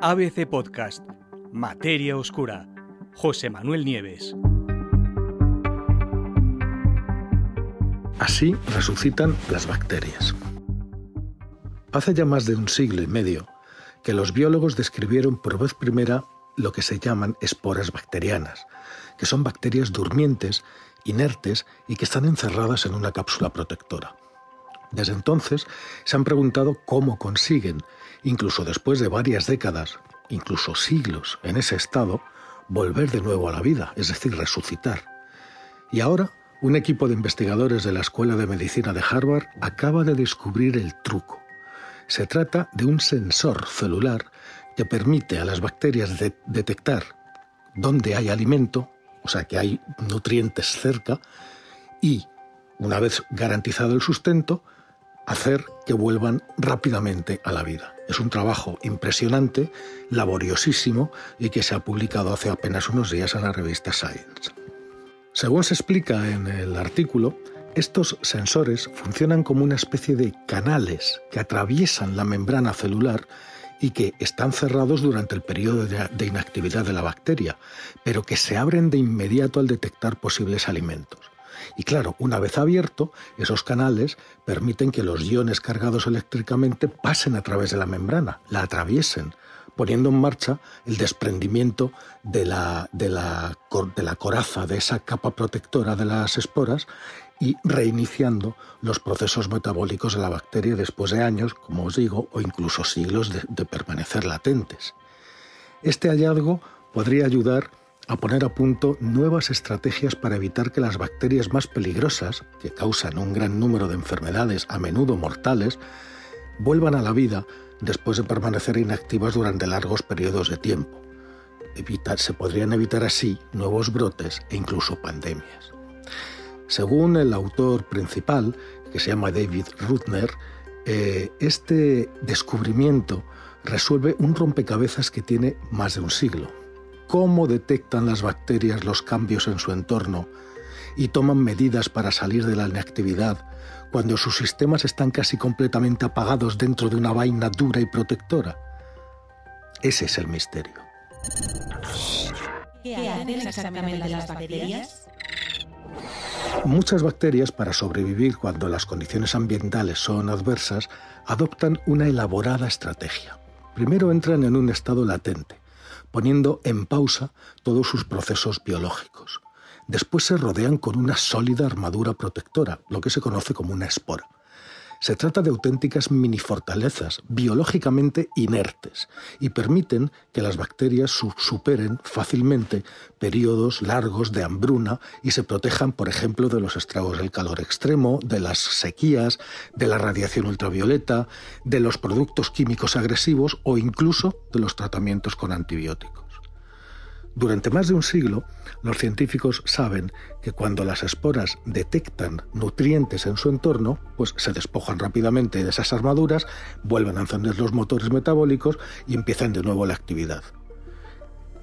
ABC Podcast, Materia Oscura, José Manuel Nieves. Así resucitan las bacterias. Hace ya más de un siglo y medio que los biólogos describieron por vez primera lo que se llaman esporas bacterianas, que son bacterias durmientes, inertes y que están encerradas en una cápsula protectora. Desde entonces se han preguntado cómo consiguen, incluso después de varias décadas, incluso siglos en ese estado, volver de nuevo a la vida, es decir, resucitar. Y ahora, un equipo de investigadores de la Escuela de Medicina de Harvard acaba de descubrir el truco. Se trata de un sensor celular que permite a las bacterias detectar dónde hay alimento, o sea que hay nutrientes cerca, y, una vez garantizado el sustento, hacer que vuelvan rápidamente a la vida. Es un trabajo impresionante, laboriosísimo y que se ha publicado hace apenas unos días en la revista Science. Según se explica en el artículo, estos sensores funcionan como una especie de canales que atraviesan la membrana celular y que están cerrados durante el periodo de inactividad de la bacteria, pero que se abren de inmediato al detectar posibles alimentos. Y claro, una vez abierto, esos canales permiten que los iones cargados eléctricamente pasen a través de la membrana, la atraviesen, poniendo en marcha el desprendimiento de la, de la, de la coraza, de esa capa protectora de las esporas y reiniciando los procesos metabólicos de la bacteria después de años, como os digo, o incluso siglos de permanecer latentes. Este hallazgo podría ayudar a poner a punto nuevas estrategias para evitar que las bacterias más peligrosas, que causan un gran número de enfermedades a menudo mortales, vuelvan a la vida después de permanecer inactivas durante largos periodos de tiempo. se podrían evitar así nuevos brotes e incluso pandemias. Según el autor principal, que se llama David Rutner, eh, este descubrimiento resuelve un rompecabezas que tiene más de un siglo cómo detectan las bacterias los cambios en su entorno y toman medidas para salir de la inactividad cuando sus sistemas están casi completamente apagados dentro de una vaina dura y protectora. Ese es el misterio. ¿Qué hacen exactamente las bacterias? Muchas bacterias, para sobrevivir cuando las condiciones ambientales son adversas, adoptan una elaborada estrategia. Primero entran en un estado latente, poniendo en pausa todos sus procesos biológicos. Después se rodean con una sólida armadura protectora, lo que se conoce como una espora. Se trata de auténticas mini fortalezas biológicamente inertes y permiten que las bacterias superen fácilmente periodos largos de hambruna y se protejan, por ejemplo, de los estragos del calor extremo, de las sequías, de la radiación ultravioleta, de los productos químicos agresivos o incluso de los tratamientos con antibióticos. Durante más de un siglo, los científicos saben que cuando las esporas detectan nutrientes en su entorno, pues se despojan rápidamente de esas armaduras, vuelven a encender los motores metabólicos y empiezan de nuevo la actividad.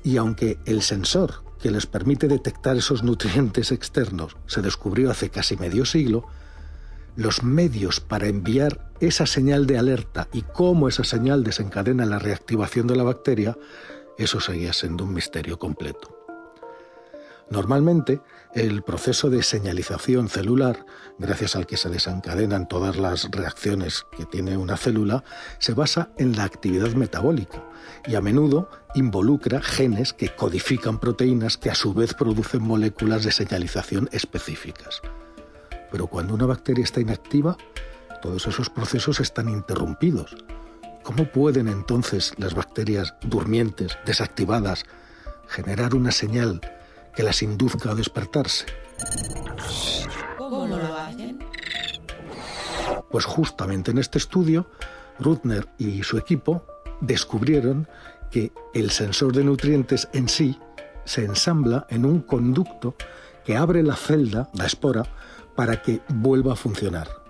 Y aunque el sensor que les permite detectar esos nutrientes externos se descubrió hace casi medio siglo, los medios para enviar esa señal de alerta y cómo esa señal desencadena la reactivación de la bacteria eso seguía siendo un misterio completo. Normalmente, el proceso de señalización celular, gracias al que se desencadenan todas las reacciones que tiene una célula, se basa en la actividad metabólica y a menudo involucra genes que codifican proteínas que a su vez producen moléculas de señalización específicas. Pero cuando una bacteria está inactiva, todos esos procesos están interrumpidos ¿Cómo pueden entonces las bacterias durmientes, desactivadas, generar una señal que las induzca a despertarse? ¿Cómo lo hacen? Pues justamente en este estudio, Rutner y su equipo descubrieron que el sensor de nutrientes en sí se ensambla en un conducto que abre la celda, la espora, para que vuelva a funcionar.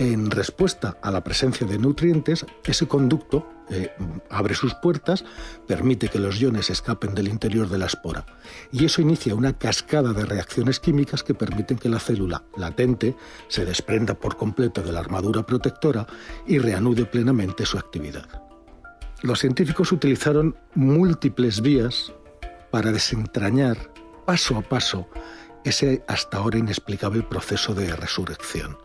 En respuesta a la presencia de nutrientes, ese conducto eh, abre sus puertas, permite que los iones escapen del interior de la espora y eso inicia una cascada de reacciones químicas que permiten que la célula latente se desprenda por completo de la armadura protectora y reanude plenamente su actividad. los científicos utilizaron múltiples vías para desentrañar paso a paso ese hasta ahora inexplicable proceso de resurrección.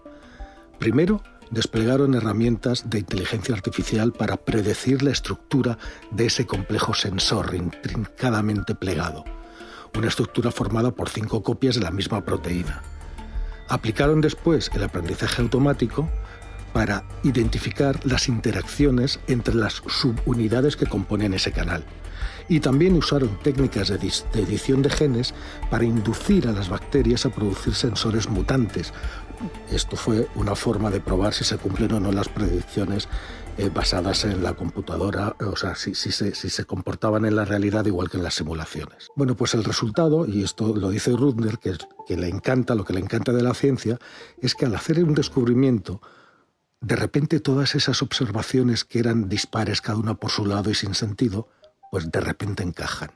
Primero, desplegaron herramientas de inteligencia artificial para predecir la estructura de ese complejo sensor intrincadamente plegado, una estructura formada por cinco copias de la misma proteína. Aplicaron después el aprendizaje automático para identificar las interacciones entre las subunidades que componen ese canal. Y también usaron técnicas de, edición de genes para inducir a las bacterias a producir sensores mutantes. Esto fue una forma de probar si se cumplen o no las predicciones eh, basadas en la computadora, o sea, si, se, comportaban en la realidad igual que en las simulaciones. Bueno, pues el resultado, y esto lo dice Rudner, que le encanta, lo que le encanta de la ciencia, es que al hacer un descubrimiento, de repente todas esas observaciones que eran dispares cada una por su lado y sin sentido, pues de repente encajan.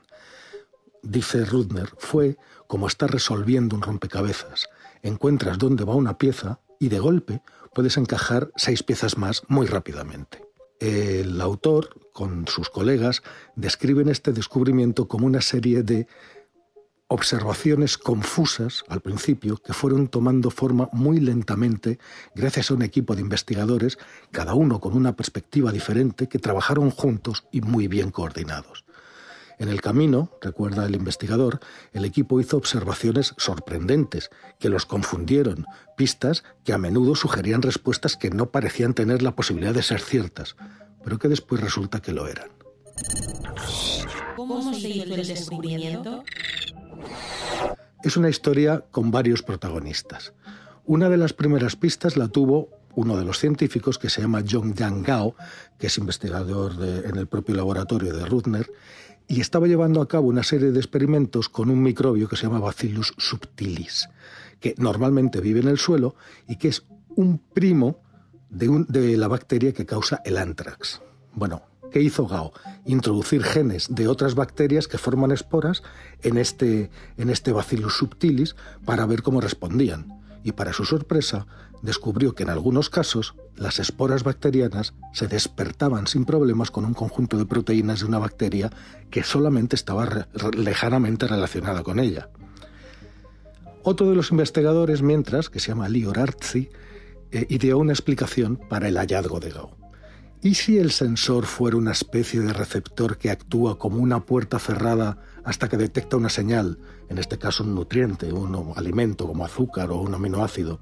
Dice Rudner, fue como estar resolviendo un rompecabezas. Encuentras dónde va una pieza y de golpe puedes encajar seis piezas más muy rápidamente. El autor, con sus colegas, describen este descubrimiento como una serie de observaciones confusas al principio que fueron tomando forma muy lentamente gracias a un equipo de investigadores, cada uno con una perspectiva diferente, que trabajaron juntos y muy bien coordinados. En el camino, recuerda el investigador, el equipo hizo observaciones sorprendentes que los confundieron, pistas que a menudo sugerían respuestas que no parecían tener la posibilidad de ser ciertas, pero que después resulta que lo eran. ¿Cómo se hizo el descubrimiento? Es una historia con varios protagonistas. Una de las primeras pistas la tuvo uno de los científicos que se llama John Yang Gao, que es investigador en el propio laboratorio de Rudner, y estaba llevando a cabo una serie de experimentos con un microbio que se llama Bacillus subtilis, que normalmente vive en el suelo y que es un primo de, la bacteria que causa el anthrax. Bueno, ¿Qué hizo Gao? Introducir genes de otras bacterias que forman esporas en este, en este Bacillus subtilis para ver cómo respondían. Y para su sorpresa, descubrió que en algunos casos las esporas bacterianas se despertaban sin problemas con un conjunto de proteínas de una bacteria que solamente estaba lejanamente relacionada con ella. Otro de los investigadores, mientras, que se llama Lior Artzi, eh, ideó una explicación para el hallazgo de Gao. ¿Y si el sensor fuera una especie de receptor que actúa como una puerta cerrada hasta que detecta una señal, en este caso un nutriente, un alimento como azúcar o un aminoácido,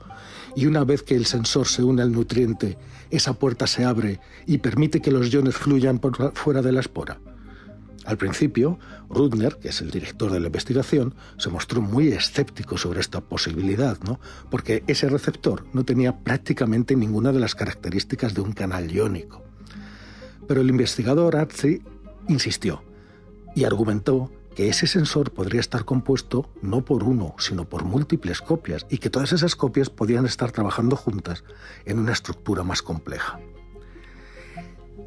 y una vez que el sensor se une al nutriente, esa puerta se abre y permite que los iones fluyan por fuera de la espora? Al principio, Rudner, que es el director de la investigación, se mostró muy escéptico sobre esta posibilidad, ¿no? porque ese receptor no tenía prácticamente ninguna de las características de un canal iónico. Pero el investigador Arzi insistió y argumentó que ese sensor podría estar compuesto no por uno, sino por múltiples copias y que todas esas copias podían estar trabajando juntas en una estructura más compleja.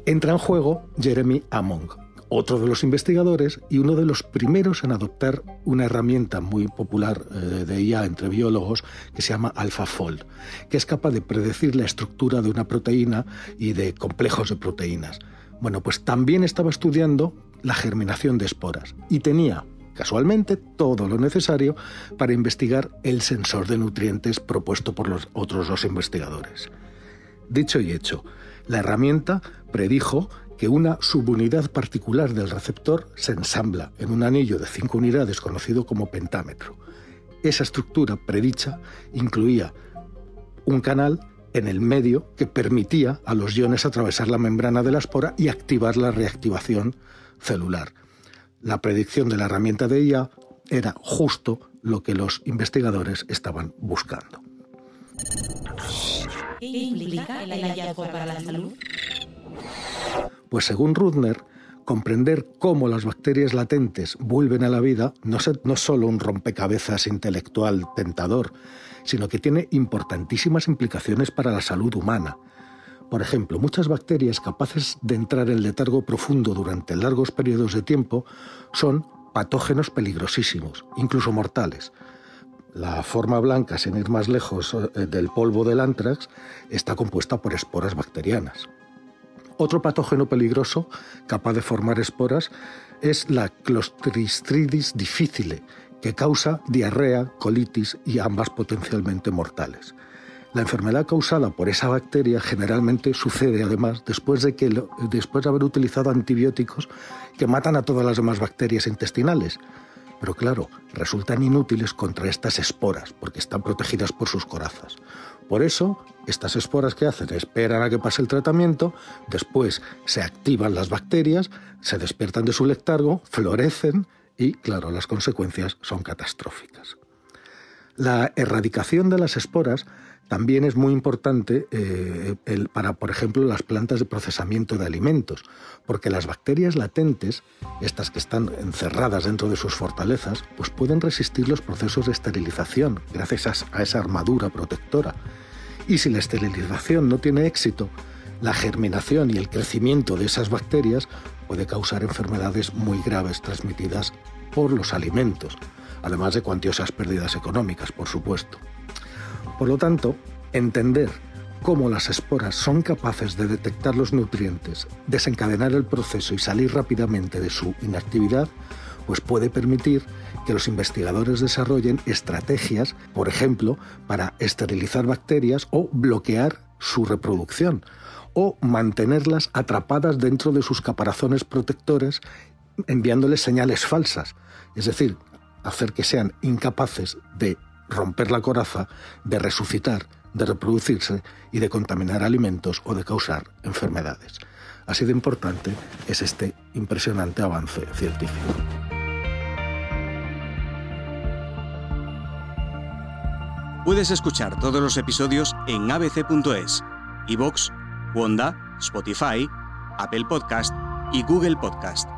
Entra en juego Jeremy Among, otro de los investigadores y uno de los primeros en adoptar una herramienta muy popular eh, de IA entre biólogos que se llama AlphaFold, que es capaz de predecir la estructura de una proteína y de complejos de proteínas. Bueno, pues también estaba estudiando la germinación de esporas y tenía casualmente todo lo necesario para investigar el sensor de nutrientes propuesto por los otros dos investigadores. Dicho y hecho, la herramienta predijo que una subunidad particular del receptor se ensambla en un anillo de cinco unidades conocido como pentámetro. Esa estructura predicha incluía un canal en el medio que permitía a los iones atravesar la membrana de la espora y activar la reactivación celular. La predicción de la herramienta de IA era justo lo que los investigadores estaban buscando. ¿Qué implica el hallazgo para la salud? Pues según Rudner, comprender cómo las bacterias latentes vuelven a la vida no es no solo un rompecabezas intelectual tentador, sino que tiene importantísimas implicaciones para la salud humana. Por ejemplo, muchas bacterias capaces de entrar en letargo profundo durante largos periodos de tiempo son patógenos peligrosísimos, incluso mortales. La forma blanca, sin ir más lejos eh, del polvo del anthrax, está compuesta por esporas bacterianas. Otro patógeno peligroso capaz de formar esporas es la Clostridis difficile, que causa diarrea, colitis y ambas potencialmente mortales. La enfermedad causada por esa bacteria generalmente sucede además después de, que después de haber utilizado antibióticos que matan a todas las demás bacterias intestinales. Pero claro, resultan inútiles contra estas esporas porque están protegidas por sus corazas. Por eso, estas esporas que hacen esperan a que pase el tratamiento, después se activan las bacterias, se despiertan de su letargo, florecen y, claro, las consecuencias son catastróficas. La erradicación de las esporas también es muy importante eh, para, por ejemplo, las plantas de procesamiento de alimentos, porque las bacterias latentes, estas que están encerradas dentro de sus fortalezas, pues pueden resistir los procesos de esterilización gracias a esa armadura protectora. Y si la esterilización no tiene éxito, la germinación y el crecimiento de esas bacterias puede causar enfermedades muy graves transmitidas por los alimentos, además de cuantiosas pérdidas económicas, por supuesto. Por lo tanto, entender cómo las esporas son capaces de detectar los nutrientes, desencadenar el proceso y salir rápidamente de su inactividad, pues puede permitir que los investigadores desarrollen estrategias, por ejemplo, para esterilizar bacterias o bloquear su reproducción, o mantenerlas atrapadas dentro de sus caparazones protectores enviándoles señales falsas, es decir, hacer que sean incapaces de romper la coraza, de resucitar, de reproducirse y de contaminar alimentos o de causar enfermedades. Así de importante es este impresionante avance científico. Puedes escuchar todos los episodios en abc.es, iVoox, Wanda, Spotify, Apple Podcast y Google Podcast.